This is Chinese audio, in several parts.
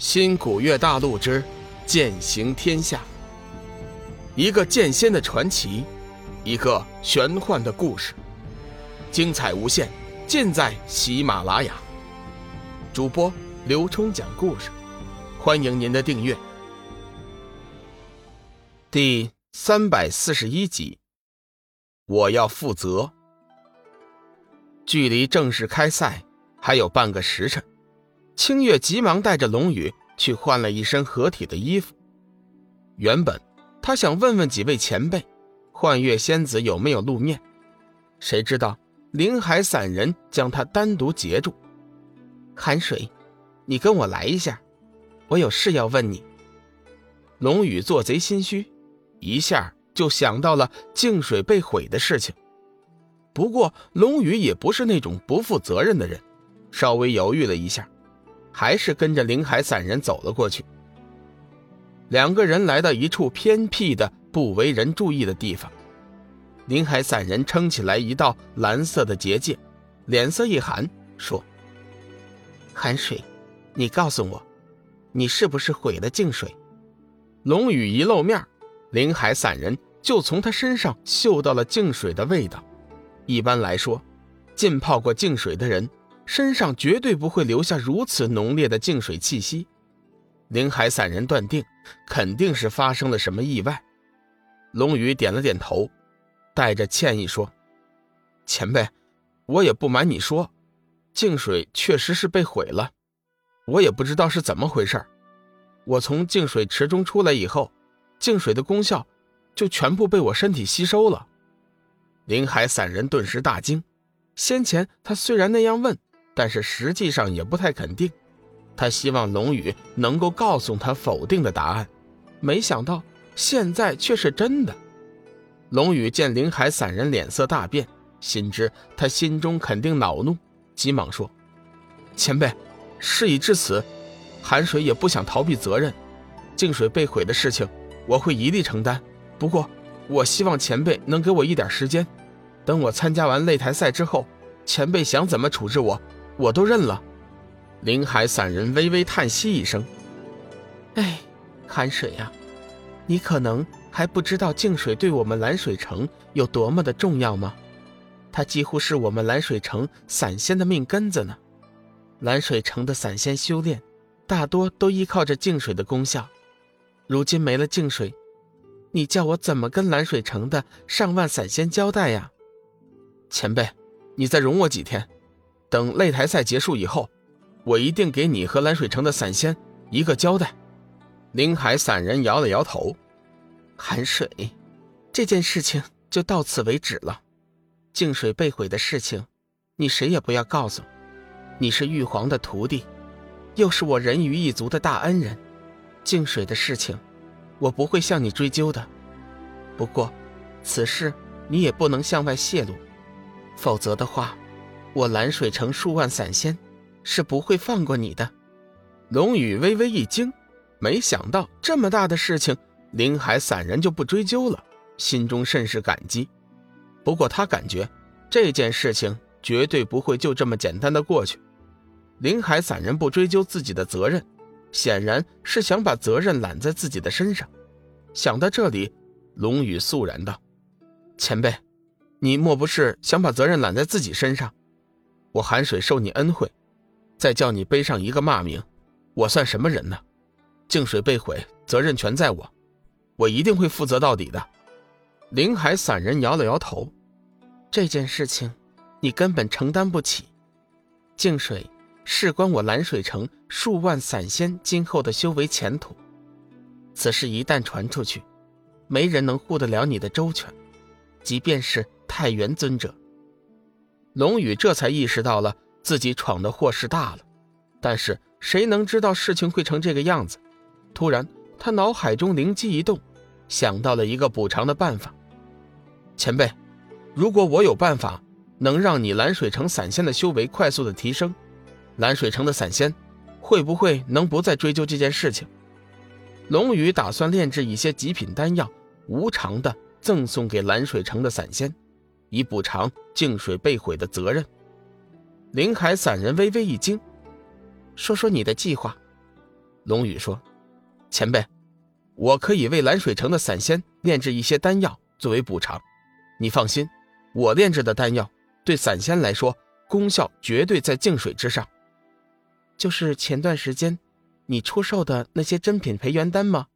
新古月大陆之剑行天下，一个剑仙的传奇，一个玄幻的故事，精彩无限，尽在喜马拉雅。主播刘冲讲故事，欢迎您的订阅。第三百四十一集，我要负责。距离正式开赛还有半个时辰。清月急忙带着龙宇去换了一身合体的衣服。原本他想问问几位前辈，幻月仙子有没有露面，谁知道灵海散人将他单独截住。寒水，你跟我来一下，我有事要问你。龙宇做贼心虚，一下就想到了净水被毁的事情。不过龙宇也不是那种不负责任的人，稍微犹豫了一下。还是跟着灵海散人走了过去。两个人来到一处偏僻的、不为人注意的地方，灵海散人撑起来一道蓝色的结界，脸色一寒，说：“寒水，你告诉我，你是不是毁了净水？”龙宇一露面，灵海散人就从他身上嗅到了净水的味道。一般来说，浸泡过净水的人。身上绝对不会留下如此浓烈的净水气息，林海散人断定肯定是发生了什么意外。龙宇点了点头，带着歉意说：“前辈，我也不瞒你说，净水确实是被毁了，我也不知道是怎么回事我从净水池中出来以后，净水的功效就全部被我身体吸收了。”林海散人顿时大惊，先前他虽然那样问。但是实际上也不太肯定，他希望龙宇能够告诉他否定的答案，没想到现在却是真的。龙宇见林海散人脸色大变，心知他心中肯定恼怒，急忙说：“前辈，事已至此，寒水也不想逃避责任，净水被毁的事情我会一力承担。不过，我希望前辈能给我一点时间，等我参加完擂台赛之后，前辈想怎么处置我。”我都认了，林海散人微微叹息一声：“哎，寒水呀，你可能还不知道净水对我们蓝水城有多么的重要吗？它几乎是我们蓝水城散仙的命根子呢。蓝水城的散仙修炼，大多都依靠着净水的功效。如今没了净水，你叫我怎么跟蓝水城的上万散仙交代呀？前辈，你再容我几天。”等擂台赛结束以后，我一定给你和蓝水城的散仙一个交代。林海散人摇了摇头：“寒水，这件事情就到此为止了。净水被毁的事情，你谁也不要告诉。你是玉皇的徒弟，又是我人鱼一族的大恩人。净水的事情，我不会向你追究的。不过，此事你也不能向外泄露，否则的话。”我蓝水城数万散仙，是不会放过你的。龙宇微微一惊，没想到这么大的事情，林海散人就不追究了，心中甚是感激。不过他感觉这件事情绝对不会就这么简单的过去。林海散人不追究自己的责任，显然是想把责任揽在自己的身上。想到这里，龙宇肃然道：“前辈，你莫不是想把责任揽在自己身上？”我寒水受你恩惠，再叫你背上一个骂名，我算什么人呢？净水被毁，责任全在我，我一定会负责到底的。林海散人摇了摇头，这件事情你根本承担不起。净水事关我蓝水城数万散仙今后的修为前途，此事一旦传出去，没人能护得了你的周全，即便是太元尊者。龙宇这才意识到了自己闯的祸事大了，但是谁能知道事情会成这个样子？突然，他脑海中灵机一动，想到了一个补偿的办法。前辈，如果我有办法能让你蓝水城散仙的修为快速的提升，蓝水城的散仙会不会能不再追究这件事情？龙宇打算炼制一些极品丹药，无偿的赠送给蓝水城的散仙。以补偿净水被毁的责任。林海散人微微一惊，说说你的计划。龙宇说：“前辈，我可以为蓝水城的散仙炼制一些丹药作为补偿。你放心，我炼制的丹药对散仙来说功效绝对在净水之上。就是前段时间你出售的那些珍品培元丹吗？”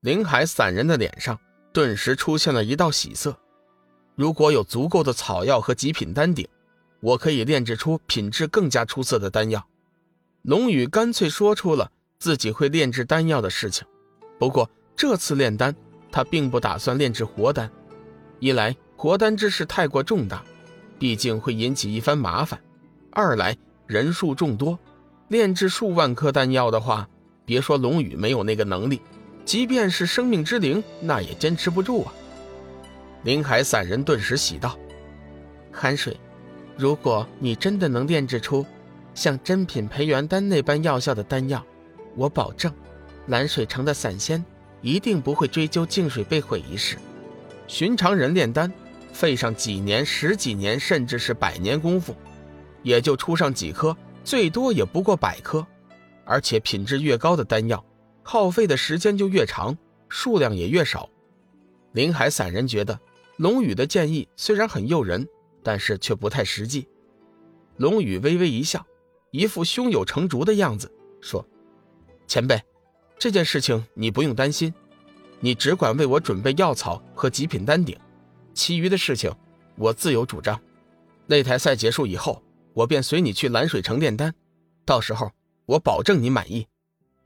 林海散人的脸上顿时出现了一道喜色。如果有足够的草药和极品丹鼎，我可以炼制出品质更加出色的丹药。龙宇干脆说出了自己会炼制丹药的事情。不过这次炼丹，他并不打算炼制活丹。一来活丹之事太过重大，毕竟会引起一番麻烦；二来人数众多，炼制数万颗丹药的话，别说龙宇没有那个能力，即便是生命之灵，那也坚持不住啊。林海散人顿时喜道：“寒水，如果你真的能炼制出像珍品培元丹那般药效的丹药，我保证，蓝水城的散仙一定不会追究净水被毁一事。寻常人炼丹，费上几年、十几年，甚至是百年功夫，也就出上几颗，最多也不过百颗。而且品质越高的丹药，耗费的时间就越长，数量也越少。林海散人觉得。”龙宇的建议虽然很诱人，但是却不太实际。龙宇微微一笑，一副胸有成竹的样子，说：“前辈，这件事情你不用担心，你只管为我准备药草和极品丹鼎，其余的事情我自有主张。擂台赛结束以后，我便随你去蓝水城炼丹，到时候我保证你满意。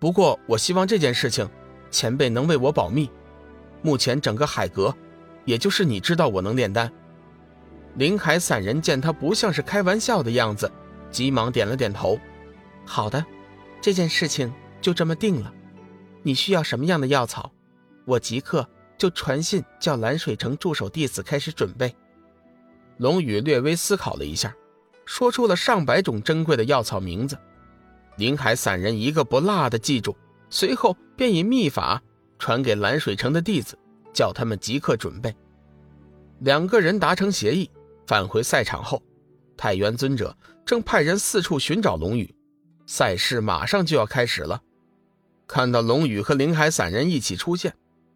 不过，我希望这件事情前辈能为我保密。目前整个海阁……”也就是你知道我能炼丹，林海散人见他不像是开玩笑的样子，急忙点了点头。好的，这件事情就这么定了。你需要什么样的药草，我即刻就传信叫蓝水城驻守弟子开始准备。龙宇略微思考了一下，说出了上百种珍贵的药草名字。林海散人一个不落的记住，随后便以秘法传给蓝水城的弟子。叫他们即刻准备。两个人达成协议，返回赛场后，太元尊者正派人四处寻找龙宇。赛事马上就要开始了，看到龙宇和灵海散人一起出现，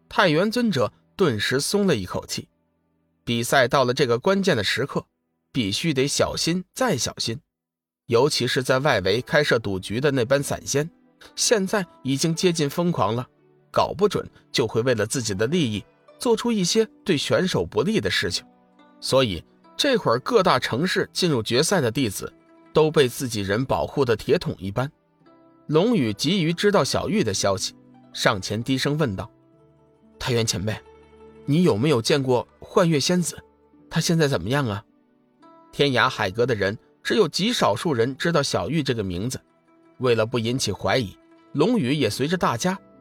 太元尊者顿时松了一口气。比赛到了这个关键的时刻，必须得小心再小心，尤其是在外围开设赌局的那班散仙，现在已经接近疯狂了。搞不准就会为了自己的利益做出一些对选手不利的事情，所以这会儿各大城市进入决赛的弟子都被自己人保护的铁桶一般。龙宇急于知道小玉的消息，上前低声问道：“太原前辈，你有没有见过幻月仙子？她现在怎么样啊？”天涯海阁的人只有极少数人知道小玉这个名字，为了不引起怀疑，龙宇也随着大家。